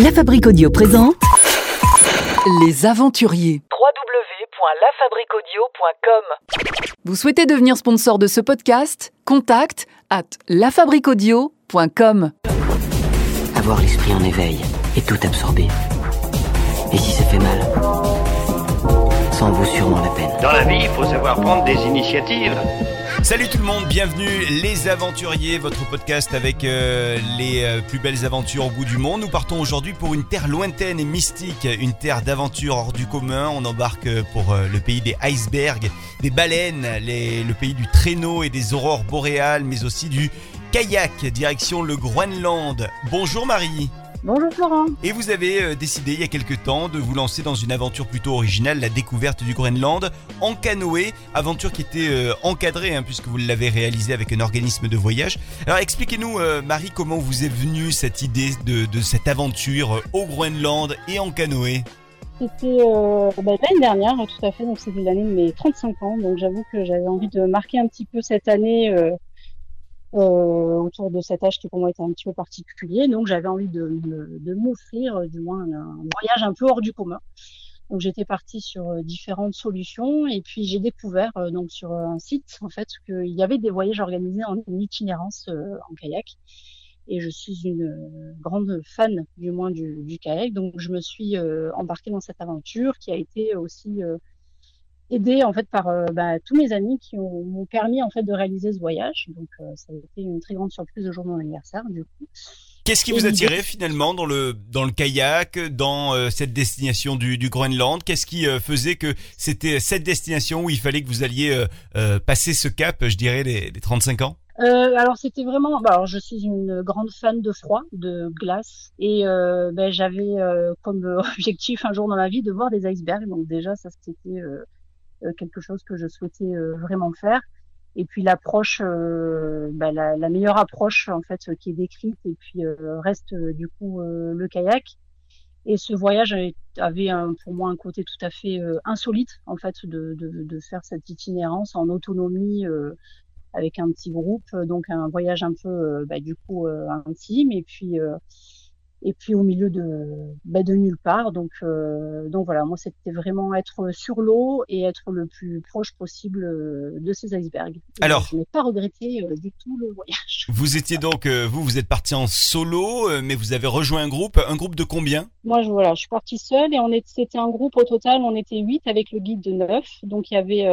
La Fabrique Audio présente Les aventuriers. www.lafabriquaudio.com Vous souhaitez devenir sponsor de ce podcast? Contact à lafabriquaudio.com. Avoir l'esprit en éveil et tout absorber. Et si ça fait mal, ça en vaut sûrement la peine. Dans la vie, il faut savoir prendre des initiatives. Salut tout le monde, bienvenue Les Aventuriers, votre podcast avec euh, les euh, plus belles aventures au bout du monde. Nous partons aujourd'hui pour une terre lointaine et mystique, une terre d'aventure hors du commun. On embarque euh, pour le pays des icebergs, des baleines, le pays du traîneau et des aurores boréales, mais aussi du kayak, direction le Groenland. Bonjour Marie Bonjour Florent. et vous avez euh, décidé il y a quelque temps de vous lancer dans une aventure plutôt originale, la découverte du Groenland en canoë, aventure qui était euh, encadrée hein, puisque vous l'avez réalisée avec un organisme de voyage. Alors expliquez-nous euh, Marie comment vous est venue cette idée de, de cette aventure au Groenland et en canoë? C'était euh, bah, l'année dernière, tout à fait. Donc c'était l'année de mes 35 ans. Donc j'avoue que j'avais envie de marquer un petit peu cette année autour de cet âge qui pour moi était un petit peu particulier. Donc j'avais envie de, me- de m'offrir euh, du moins un, voyage un peu hors du commun. Donc j'étais partie sur euh, différentes solutions et puis j'ai découvert euh, donc sur un site en fait qu'il y avait des voyages organisés en itinérance euh, en kayak. et je suis une euh, grande fan du moins du, du kayak. Donc je me suis euh, embarquée dans cette aventure qui a été aussi euh, aidée en fait par euh, bah, tous mes amis qui ont- m'ont permis en fait de réaliser ce voyage. Donc euh, ça a été une très grande surprise le jour de mon anniversaire du coup. Qu'est-ce qui Et vous l'idée- attirait finalement dans le, dans le kayak, dans euh, cette destination du, du Groenland? Qu'est-ce qui faisait que c'était cette destination où il fallait que vous alliez passer ce cap, je dirais, les, les 35 ans? Euh, alors c'était vraiment, bah, alors je suis une grande fan de froid, de glace, et euh, ben, j'avais euh, comme objectif un jour dans ma vie de voir des icebergs. Donc déjà ça c'était quelque chose que je souhaitais euh, vraiment faire. Et puis l'approche, euh, bah, la, la meilleure approche en fait euh, qui est décrite, et puis euh, reste euh, du coup euh, le kayak. Et ce voyage avait- un- pour moi un côté tout à fait euh, insolite en fait de, de, de faire cette itinérance en autonomie. euh, avec un petit groupe, euh, donc un voyage un peu euh, bah, du coup euh, intime et puis euh, et puis au milieu de bah, de nulle part. Donc euh, donc voilà, moi c'était vraiment être sur l'eau et être le plus proche possible euh, de ces icebergs. Alors je n'ai pas regretté euh, du tout le voyage. Vous étiez donc, euh, vous, vous êtes parti en solo, mais vous avez rejoint un groupe. Un groupe de combien? Moi je voilà, je suis partie seule et on c'était un groupe au total, on était huit avec le guide de neuf. Donc il y avait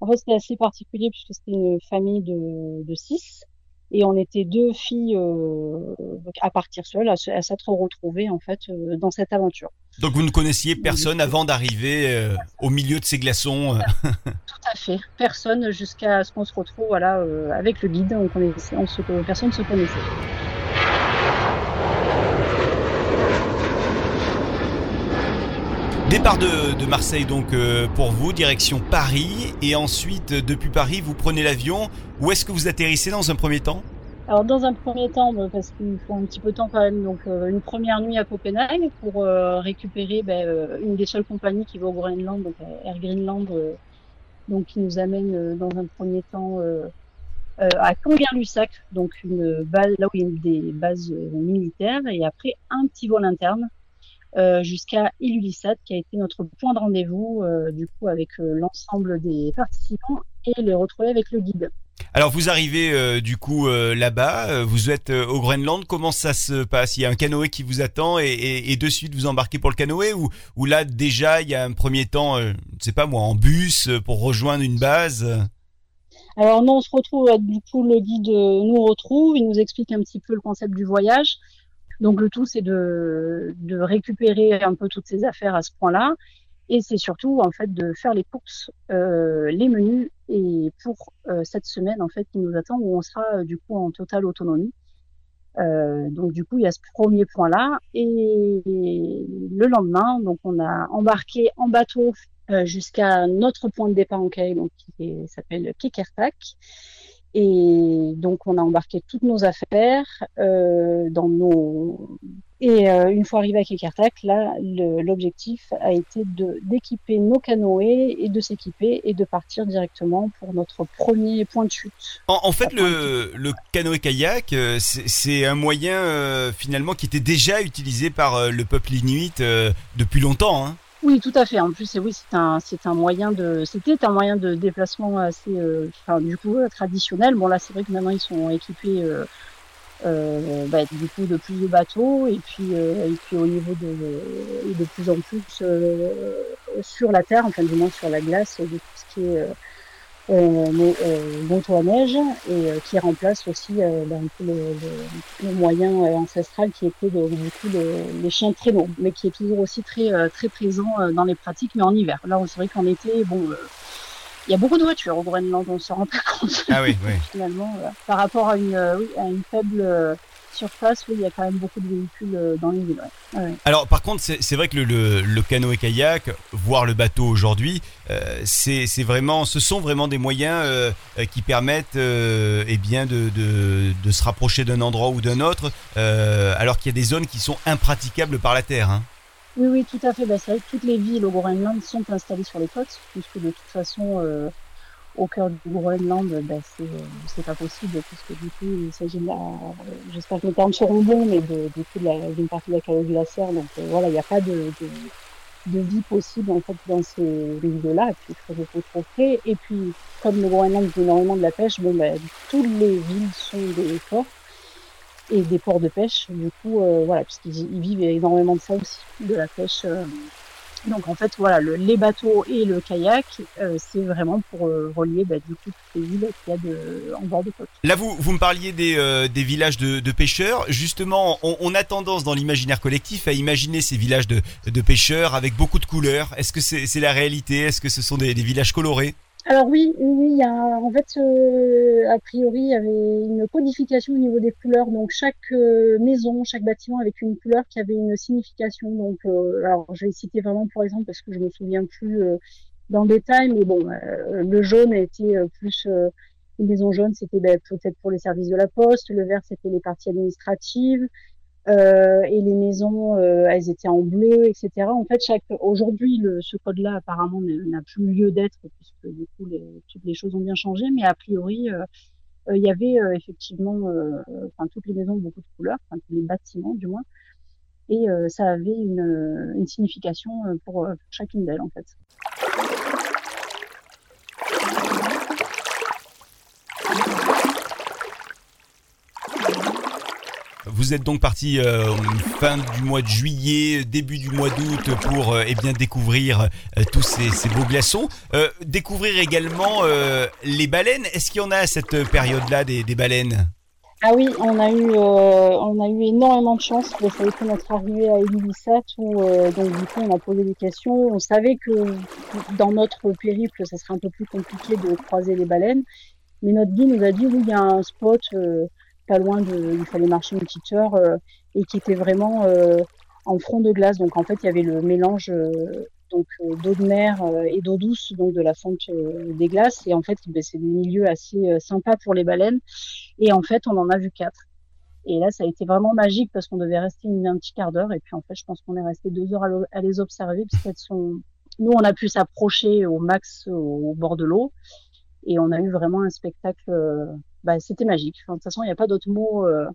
en fait c'était assez particulier puisque c'était une famille de de six. Et on était deux filles euh, à partir seules, à, s'être retrouvées en fait euh, dans cette aventure. Donc vous ne connaissiez personne avant d'arriver euh, au milieu de ces glaçons. Tout à fait. Personne jusqu'à ce qu'on se retrouve voilà avec le guide. On connaissait, on se, personne ne se connaissait. Départ de, Marseille donc euh, pour vous, direction Paris. Et ensuite, euh, depuis Paris, vous prenez l'avion. Où est-ce que vous atterrissez dans un premier temps? Alors dans un premier temps, bah, parce qu'il faut un petit peu de temps quand même, donc euh, une première nuit à Copenhague pour récupérer euh, une des seules compagnies qui va au Groenland, donc Air Greenland, donc qui nous amène dans un premier temps à Kangerlussuaq, donc une base là où il y a des bases militaires, et après un petit vol interne euh, jusqu'à Ilulissat, qui a été notre point de rendez-vous euh, du coup avec euh, l'ensemble des participants et le retrouver avec le guide. Alors vous arrivez du coup là-bas, vous êtes au Groenland, comment ça se passe? Il y a un canoë qui vous attend et, et- et de suite vous embarquez pour le canoë ou, ou là déjà il y a un premier temps, je sais pas moi, en bus pour rejoindre une base? Alors non, on se retrouve, du coup, le guide nous retrouve, il nous explique un petit peu le concept du voyage. Donc le tout, c'est de, de récupérer un peu toutes ces affaires à ce point-là. Et c'est surtout, en fait, de faire les courses, euh, les menus, et pour euh, cette semaine, en fait, qui nous attend, où on sera, euh, du coup, en totale autonomie. Euh, donc du coup, il y a ce premier point-là. Et le lendemain, donc on a embarqué en bateau euh, jusqu'à notre point de départ en kayak, donc qui s'appelle Kekertak. Et donc on a embarqué toutes nos affaires euh, dans nos Et euh, une fois arrivé à Kekartak, là, l'objectif a été d'équiper nos canoës et de s'équiper et de partir directement pour notre premier point de chute. En, fait, le, le canoë-kayak, euh, c'est un moyen euh, finalement qui était déjà utilisé par le peuple inuit depuis longtemps. Hein. Oui, tout à fait. En plus, oui, c'est un, c'est un moyen de, c'était un moyen de déplacement assez, enfin, du coup, traditionnel. Bon, là, c'est vrai que maintenant ils sont équipés euh, bah, du coup de plus de bateaux et puis euh, et puis au niveau de de plus en plus euh, sur la terre enfin du moins sur la glace de tout ce qui est euh, moto à neige et qui remplace aussi un peu le, le, moyen ancestral qui était de, du coup les chiens de traîneau mais qui est toujours aussi très très présent dans les pratiques mais en hiver là c'est vrai qu'en été bon il y a beaucoup de voitures au Groenland, on se rend pas compte. Ah oui, oui. Finalement, euh, par rapport à une, euh, oui, à une faible euh, surface, oui, il y a quand même beaucoup de véhicules dans les villes. Ouais. Alors, par contre, c'est vrai que le, le, le canoë-kayak, voire le bateau aujourd'hui, euh, c'est vraiment, ce sont vraiment des moyens euh, qui permettent eh bien de, de, de, se rapprocher d'un endroit ou d'un autre, alors qu'il y a des zones qui sont impraticables par la terre. Hein. Oui, oui, tout à fait. Bah, c'est vrai que toutes les villes au Groenland sont installées sur les côtes, puisque de toute façon, euh, au cœur du Groenland, bah, c'est, euh, c'est pas possible, puisque du coup, il s'agit de la, j'espère que mes termes seront bons, mais du coup, d'une partie de la calotte glaciaire. Donc euh, voilà, il n'y a pas de, vie possible en fait dans ces villes-là, et puis il faut trop frais. Et puis, comme le Groenland fait énormément de la pêche, bon, bah, toutes les villes sont des ports et des ports de pêche. Du coup, euh, voilà, puisqu'ils vivent énormément de ça aussi, de la pêche. Donc en fait, voilà, le, les bateaux et le kayak, euh, c'est vraiment pour relier bah, du coup toutes les villes qu'il y a en bord de côte. Là, vous, vous me parliez des, des villages de, pêcheurs. Justement, on, a tendance dans l'imaginaire collectif à imaginer ces villages de, de pêcheurs avec beaucoup de couleurs. Est-ce que c'est la réalité? Est-ce que ce sont des villages colorés? Alors oui, oui, il y a, en fait, euh, a priori, il y avait une codification au niveau des couleurs. Donc chaque euh, maison, chaque bâtiment avec une couleur qui avait une signification. Donc, euh, alors je vais citer vraiment pour exemple parce que je me souviens plus dans le détail, mais bon, le jaune était plus une maison jaune, c'était ben, peut-être pour les services de la poste. Le vert, c'était les parties administratives. Euh, et les maisons, euh, elles étaient en bleu, etc. En fait, chaque aujourd'hui, ce code-là apparemment n'a plus lieu d'être puisque du coup, les, toutes les choses ont bien changé. Mais a priori, euh, il y avait effectivement, enfin toutes les maisons beaucoup de couleurs, enfin tous les bâtiments du moins, et ça avait une, une signification pour chacune d'elles en fait. Vous êtes donc parti euh, fin du mois de juillet, début du mois d'août pour euh, eh bien découvrir euh, tous ces, beaux glaçons. Euh, découvrir également les baleines. Est-ce qu'il y en a à cette période-là des, des, baleines? Ah oui, on a eu on a eu énormément de chance. Ça a été notre arrivée à Ilulissat où donc du coup on a posé des questions. On savait que dans notre périple, ça serait un peu plus compliqué de croiser les baleines, mais notre guide nous a dit oui il y a un spot pas loin de, il fallait marcher une petite heure euh, et qui était vraiment euh, en front de glace. Donc en fait, il y avait le mélange euh, donc d'eau de mer et d'eau douce, donc de la fonte des glaces. Et en fait, ben, c'est des milieux assez sympa pour les baleines. Et en fait, on en a vu quatre. Et là, ça a été vraiment magique parce qu'on devait rester une, un petit quart d'heure. Et puis, en fait, je pense qu'on est resté deux heures à, les observer parce qu'elles sont, nous, on a pu s'approcher au max au, bord de l'eau. Et on a eu vraiment un spectacle bah, c'était magique. de toute façon, il n'y a pas d'autre mot euh,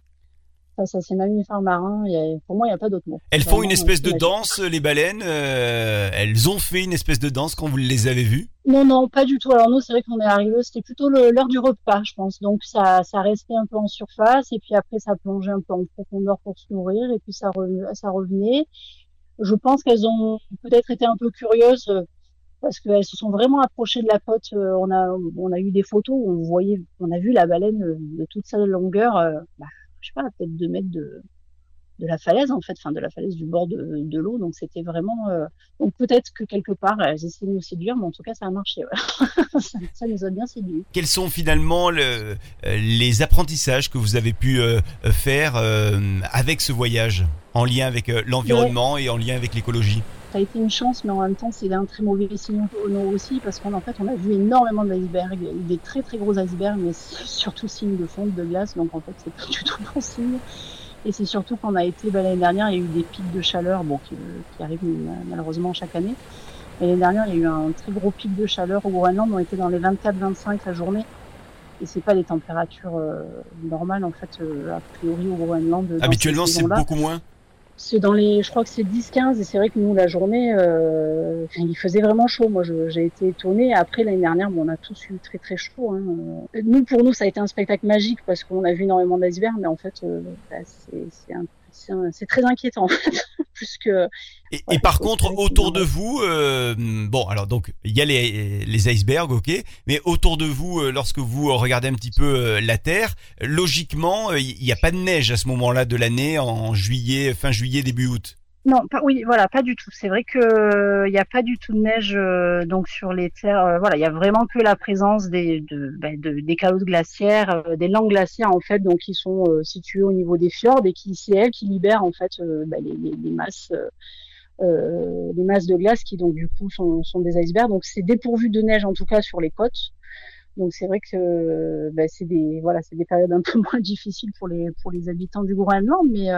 face à ces mammifères marins. pour moi, il n'y a pas d'autre mot. Elles font une espèce de danse, les baleines. Euh, elles ont fait une espèce de danse quand vous les avez vues? Non, non, pas du tout. Alors nous, c'est vrai qu'on est arrivé, c'était plutôt l'heure du repas, je pense. Donc ça, ça restait un peu en surface et puis après, ça plongeait un peu en profondeur pour se nourrir et puis ça, ça revenait. Je pense qu'elles ont peut-être été un peu curieuses parce qu'elles se sont vraiment approchées de la côte. Euh, on a, on a eu des photos où on voyait, on a vu la baleine euh, de toute sa longueur, euh, bah, je sais pas, peut-être deux mètres de, de la falaise en fait, enfin de la falaise du bord de, de l'eau. Donc c'était vraiment, donc peut-être que quelque part elles essaient de nous séduire, mais en tout cas ça a marché. Ça, nous a bien séduit. Quels sont finalement le, les apprentissages que vous avez pu faire avec ce voyage, en lien avec l'environnement et en lien avec l'écologie? Ça a été une chance, mais en même temps, c'est un très mauvais signe aussi, parce qu'en fait, on a vu énormément d'icebergs, des très très gros icebergs, mais surtout signe de fonte de glace, donc en fait, c'est pas du tout bon signe. Et c'est surtout qu'on a été bah, l'année dernière, il y a eu des pics de chaleur, bon, qui, qui arrivent malheureusement chaque année. L'année dernière, il y a eu un très gros pic de chaleur au Groenland. On était dans les 24-25 la journée. Et c'est pas des températures euh, normales, en fait, euh, a priori au Groenland. Habituellement, c'est beaucoup moins c'est dans les, je crois que c'est 10-15 et c'est vrai que nous la journée, euh, il faisait vraiment chaud. Moi, j'ai été étonnée. Après l'année dernière, bon, on a tous eu très très chaud. Hein. Nous, pour nous, ça a été un spectacle magique parce qu'on a vu énormément d'icebergs, mais en fait, euh, bah, c'est c'est très inquiétant plus que. Et, par contre, autour de vous, euh, bon, alors donc il y a les, les, icebergs, ok, mais autour de vous, euh, lorsque vous regardez un petit peu euh, la Terre, logiquement, il n'y a pas de neige à ce moment-là de l'année, en juillet, fin juillet, début août. Non, pas, oui, voilà, pas du tout. C'est vrai que il euh, n'y a pas du tout de neige euh, donc sur les terres. Euh, voilà, il y a vraiment que la présence des de, bah, de des calottes glaciaires, des langues glaciaires en fait, donc qui sont situées au niveau des fjords et qui c'est elles qui libèrent en fait bah, les, les, les, masses. les masses de glace qui donc du coup sont, sont des icebergs donc c'est dépourvu de neige en tout cas sur les côtes donc c'est vrai que bah, c'est des voilà c'est des périodes un peu moins difficiles pour les pour les habitants du Groenland mais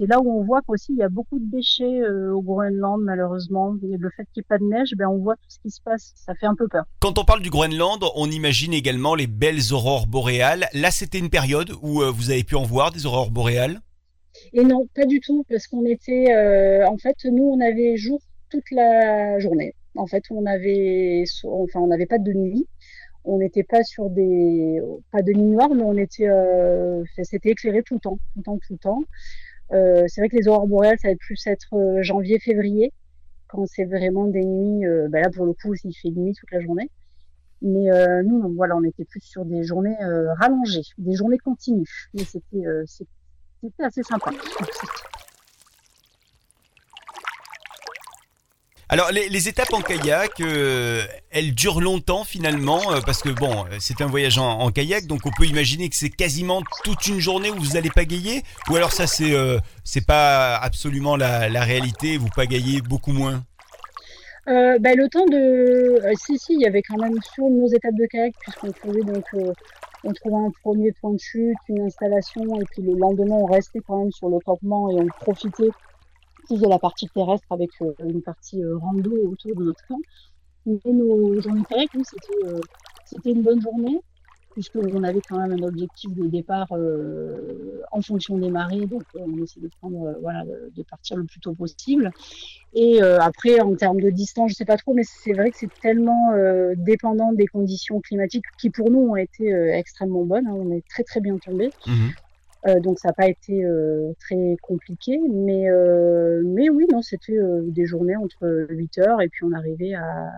c'est là où on voit qu'aussi il y a beaucoup de déchets euh, au Groenland malheureusement. Et le fait qu'il n'y ait pas de neige, ben on voit tout ce qui se passe. Ça fait un peu peur. Quand on parle du Groenland, on imagine également les belles aurores boréales. Là, c'était une période où euh, vous avez pu en voir des aurores boréales? Et non, pas du tout, parce qu'on était, euh, en fait, nous, on avait jour toute la journée. En fait, on avait, enfin, on n'avait pas de nuit on n'était pas sur des pas de nuit noire mais on était c'était éclairé tout le temps tout le temps tout le temps euh, c'est vrai que les aurores boréales, ça va plus être euh, janvier-février, quand c'est vraiment des nuits. Euh, bah là, pour le coup, il fait nuit toute la journée. Mais nous, voilà, on était plus sur des journées rallongées, des journées continues. Mais c'était c'était assez sympa. Alors les, étapes en kayak, euh, elles durent longtemps finalement euh, parce que bon, c'est un voyage en, kayak, donc on peut imaginer que c'est quasiment toute une journée où vous allez pagayer, ou alors ça c'est euh, c'est pas absolument la, réalité, vous pagayez beaucoup moins? Ben, le temps de, si si, il y avait quand même sur nos étapes de kayak puisqu'on faisait donc on trouvait un premier point de chute, une installation, et puis le lendemain on restait quand même sur le campement et on profitait de la partie terrestre avec euh, une partie euh, rando autour de notre camp. Nos journées kayak, c'était euh, c'était une bonne journée puisqu'on avait quand même un objectif de départ en fonction des marées, donc on essaie de prendre, voilà, de, partir le plus tôt possible. Et après, en termes de distance, je sais pas trop, mais c'est vrai que c'est tellement dépendant des conditions climatiques qui pour nous ont été extrêmement bonnes. Hein. on est très très bien tombé. Mmh euh, donc ça n'a pas été euh, très compliqué, mais euh, mais oui non c'était des journées entre 8 heures et puis on arrivait à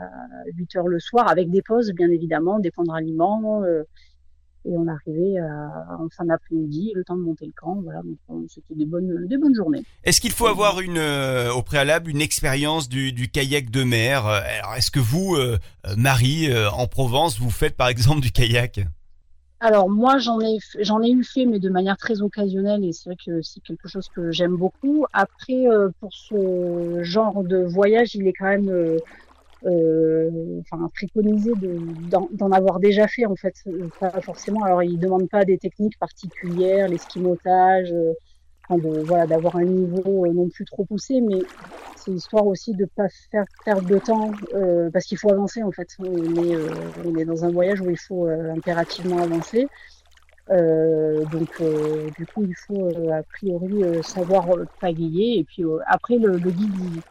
8 heures le soir avec des pauses bien évidemment, des points de ralliement et on arrivait en fin d'après-midi, le temps de monter le camp. Voilà, c'était des bonnes, des journées. Est-ce qu'il faut avoir au préalable une expérience du, kayak de mer? Est-ce que vous, Marie, en Provence, vous faites par exemple du kayak? Alors moi j'en ai j'en ai eu fait mais de manière très occasionnelle et c'est vrai que c'est quelque chose que j'aime beaucoup. Après euh, pour ce genre de voyage il est quand même euh, euh enfin préconisé d'en avoir déjà fait en fait pas forcément. Alors il demande pas des techniques particulières, l'esquimotage, euh, voilà d'avoir un niveau non plus trop poussé mais c'est histoire aussi de pas faire perdre de temps euh, parce qu'il faut avancer en fait. On est, euh, on est dans un voyage où il faut euh, impérativement avancer. donc du coup il faut a priori savoir pagayer et puis après le, guide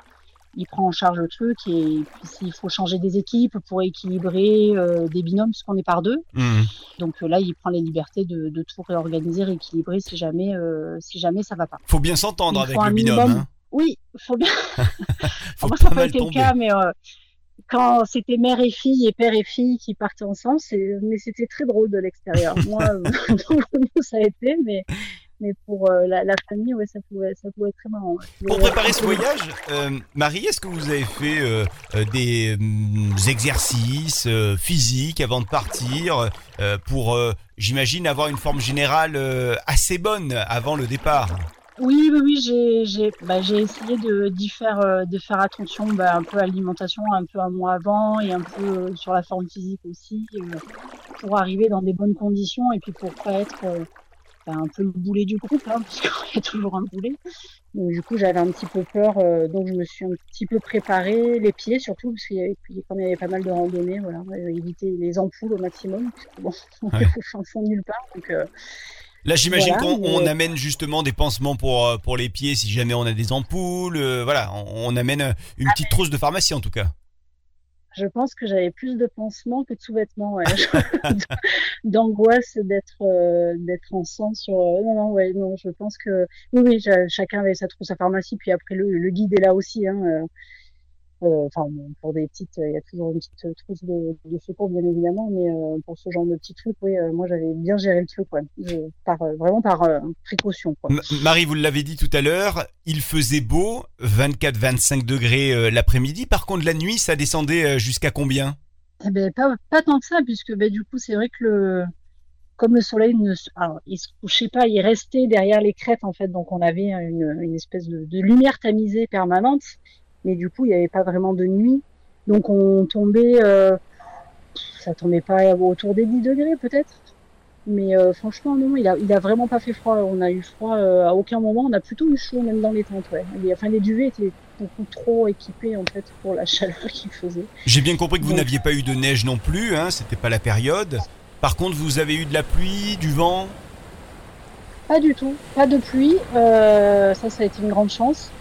prend en charge le truc et puis s'il faut changer des équipes pour équilibrer des binômes parce qu'on est par deux mmh. donc là il prend les libertés de, de, tout réorganiser rééquilibrer si jamais si jamais ça va pas faut bien s'entendre avec le binôme hein. Oui, faut bien. faut Moi, ça pas été le cas, mais euh, quand c'était mère et fille et père et fille qui partaient ensemble, mais c'était très drôle de l'extérieur. Moi, ça a été, mais mais pour euh, la, famille, ouais, ça pouvait, ça pouvait être très marrant. Pour préparer ce voyage, euh, Marie, est-ce que vous avez fait des mm, exercices physiques avant de partir pour, j'imagine, avoir une forme générale assez bonne avant le départ? Oui, oui, oui, j'ai bah, essayé de, d'y faire, euh, de faire attention bah, un peu à l'alimentation, un peu un mois avant et un peu euh, sur la forme physique aussi, euh, pour arriver dans des bonnes conditions et puis pour pas être bah, un peu le boulet du groupe, hein, parce qu'il y a toujours un boulet. Donc du coup, j'avais un petit peu peur, euh, donc je me suis un petit peu préparé, les pieds surtout, parce qu'il y avait, comme il y avait pas mal de randonnées, voilà, éviter les ampoules au maximum, puisque bon, on ouais. au fond nulle part, donc. Euh, Là, j'imagine qu'on amène justement des pansements pour euh, pour les pieds si jamais on a des ampoules. voilà, on, amène une petite trousse de pharmacie en tout cas je pense que j'avais plus de pansements que de sous-vêtements, ouais. d'angoisse d'être euh, d'être en sur. Euh, non, non, ouais, non, je pense que oui, oui, chacun avait sa trousse à pharmacie, puis après le, le guide est là aussi. Hein, euh, euh, enfin, pour des petites, il y a toujours une petite trousse de, de secours, bien évidemment, mais euh, pour ce genre de petits trucs, oui, euh, moi j'avais bien géré le truc, ouais. par, vraiment par précaution. Quoi. Marie, vous l'avez dit tout à l'heure, il faisait beau, 24-25 degrés l'après-midi. Par contre, la nuit, ça descendait jusqu'à combien? Eh ben, pas, pas tant que ça, puisque ben, du coup, c'est vrai que le, comme le soleil ne alors, il se couchait pas, il restait derrière les crêtes en fait, donc on avait une, une espèce de, de, lumière tamisée permanente mais du coup, il n'y avait pas vraiment de nuit. Donc on tombait, euh, ça tombait pas autour des 10 degrés peut-être. Mais euh, franchement, non, il a, il a vraiment pas fait froid. On a eu froid euh, à aucun moment. On a plutôt eu chaud même dans les tentes. Ouais. Les, enfin, les duvets étaient beaucoup trop équipés en fait pour la chaleur qu'il faisait. J'ai bien compris que vous n'aviez pas eu de neige non plus. Hein, C'était pas la période. Par contre, vous avez eu de la pluie, du vent? Pas du tout, pas de pluie. ça, ça a été une grande chance.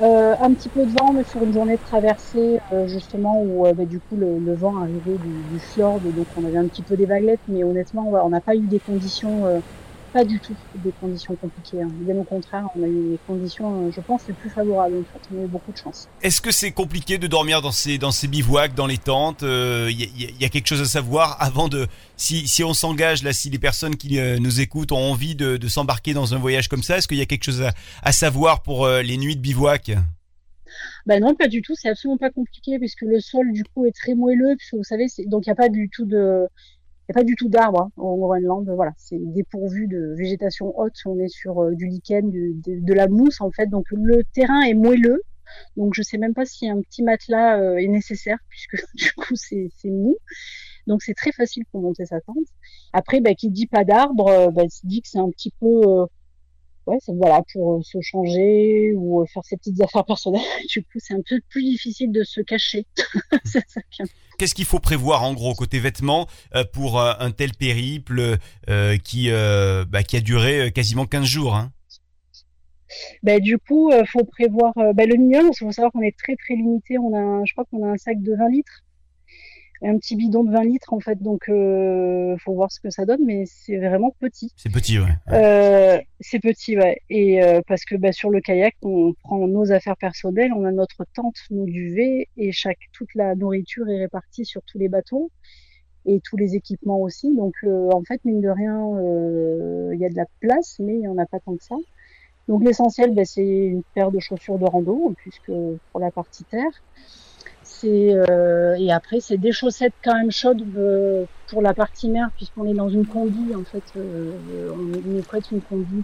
Euh, un petit peu de vent, mais sur une journée de traversée, euh, justement, où euh, bah, du coup le, le, vent arrivait du, du fjord, donc on avait un petit peu des vaguelettes, mais honnêtement, on n'a pas eu des conditions, pas du tout des conditions compliquées. Hein. Bien au contraire, on a eu des conditions, je pense, les plus favorables. En fait, on a eu beaucoup de chance. Est-ce que c'est compliqué de dormir dans ces dans ces bivouacs, dans les tentes Il y, y, a quelque chose à savoir avant de, si, si on s'engage là, si les personnes qui nous écoutent ont envie de, de s'embarquer dans un voyage comme ça, est-ce qu'il y a quelque chose à, à savoir pour les nuits de bivouac? Ben non, pas du tout. C'est absolument pas compliqué puisque le sol du coup est très moelleux. Puisque vous savez, donc il n'y a pas du tout de, il y a pas du tout d'arbres hein, au Groenland. Voilà, c'est dépourvu de végétation haute. On est sur euh, du lichen, de, la mousse en fait. Donc le terrain est moelleux. Donc je sais même pas si un petit matelas euh, est nécessaire puisque du coup c'est mou. Donc c'est très facile pour monter sa tente. Après, bah, qui dit pas d'arbres, bah, se dit que c'est un petit peu euh, ouais, voilà pour euh, se changer ou euh, faire ses petites affaires personnelles. Du coup, c'est un peu plus difficile de se cacher. Qu'est-ce qu'il faut prévoir en gros côté vêtements euh, pour un tel périple qui bah, qui a duré quasiment 15 jours hein? Bah, du coup, il faut prévoir bah, le minimum. Il faut savoir qu'on est très très limité. On a, je crois qu'on a un sac de 20 litres un petit bidon de 20 litres en fait. Donc euh, faut voir ce que ça donne mais c'est vraiment petit. C'est petit ouais, Euh, c'est petit ouais. Et euh, parce que bah, sur le kayak on prend nos affaires personnelles on a notre tente nos duvets et chaque toute la nourriture est répartie sur tous les bateaux et tous les équipements aussi. Donc euh, en fait mine de rien euh, il y a de la place mais il y en a pas tant que ça. Donc l'essentiel bah, c'est une paire de chaussures de rando puisque pour la partie terre euh, et après c'est des chaussettes quand même chaudes euh, pour la partie mer puisqu'on est dans une combi en fait euh, on nous prête une combi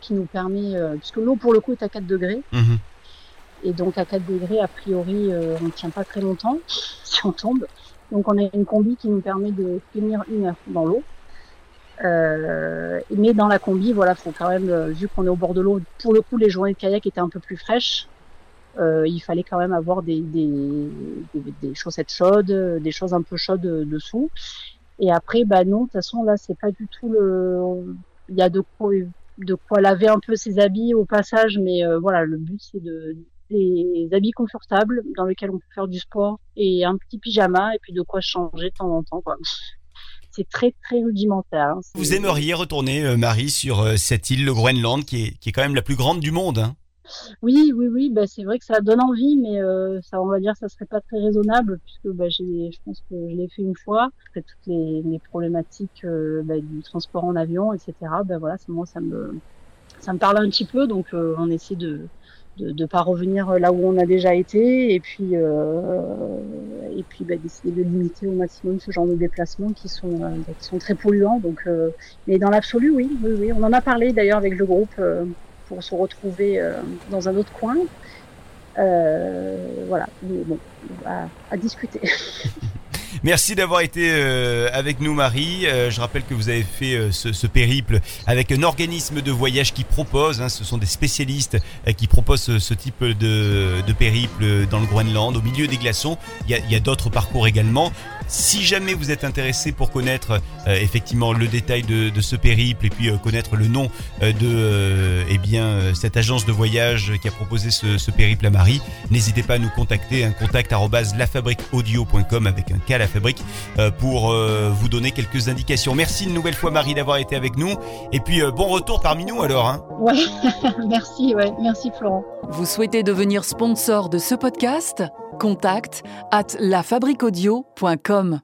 qui nous permet puisque l'eau pour le coup est à 4 degrés. Mmh. et donc à 4 degrés a priori on ne tient pas très longtemps si on tombe. Donc on a une combi qui nous permet de tenir une heure dans l'eau. Mais dans la combi voilà faut quand même vu qu'on est au bord de l'eau pour le coup les journées de kayak étaient un peu plus fraîches euh, il fallait quand même avoir des, des, des, chaussettes chaudes, des choses un peu chaudes dessous. Et après, bah non, de toute façon, là, c'est pas du tout le. Il y a de quoi, de quoi laver un peu ses habits au passage, mais euh, voilà, le but, c'est de des habits confortables dans lesquels on peut faire du sport et un petit pyjama et puis de quoi changer de temps en temps, quoi. C'est très très rudimentaire. Hein. Vous aimeriez retourner, euh, Marie, sur euh, cette île, le Groenland, qui est, qui est quand même la plus grande du monde. Hein? Oui, oui, oui, bah, c'est vrai que ça donne envie, mais euh, ça, on va dire, ça serait pas très raisonnable puisque bah, j'ai, je pense que je l'ai fait une fois. Après toutes les, problématiques euh, bah, du transport en avion, etc. Ben voilà, moi ça me, ça me parle un petit peu, donc euh, on essaie de de ne pas revenir là où on a déjà été et puis et puis bah, d'essayer de limiter au maximum ce genre de déplacements qui sont qui sont très polluants donc mais dans l'absolu oui, oui oui on en a parlé d'ailleurs avec le groupe pour se retrouver euh, dans un autre coin. Euh, voilà, mais bon, à, à discuter. Merci d'avoir été euh, avec nous, Marie. Euh, je rappelle que vous avez fait euh, ce, périple avec un organisme de voyage qui propose, hein, ce sont des spécialistes qui proposent ce, type de, de périple dans le Groenland, au milieu des glaçons. Il y a, d'autres parcours également. Si jamais vous êtes intéressé pour connaître effectivement le détail de, ce périple et puis connaître le nom de eh bien cette agence de voyage qui a proposé ce, périple à Marie, n'hésitez pas à nous contacter, un contact arobase lafabriqueaudio.com avec un K à la fabrique euh, pour euh, vous donner quelques indications. Merci une nouvelle fois Marie d'avoir été avec nous et puis euh, bon retour parmi nous alors. Hein. Ouais, merci, ouais, merci Florent. Vous souhaitez devenir sponsor de ce podcast? Contact à lafabriquaudio.com.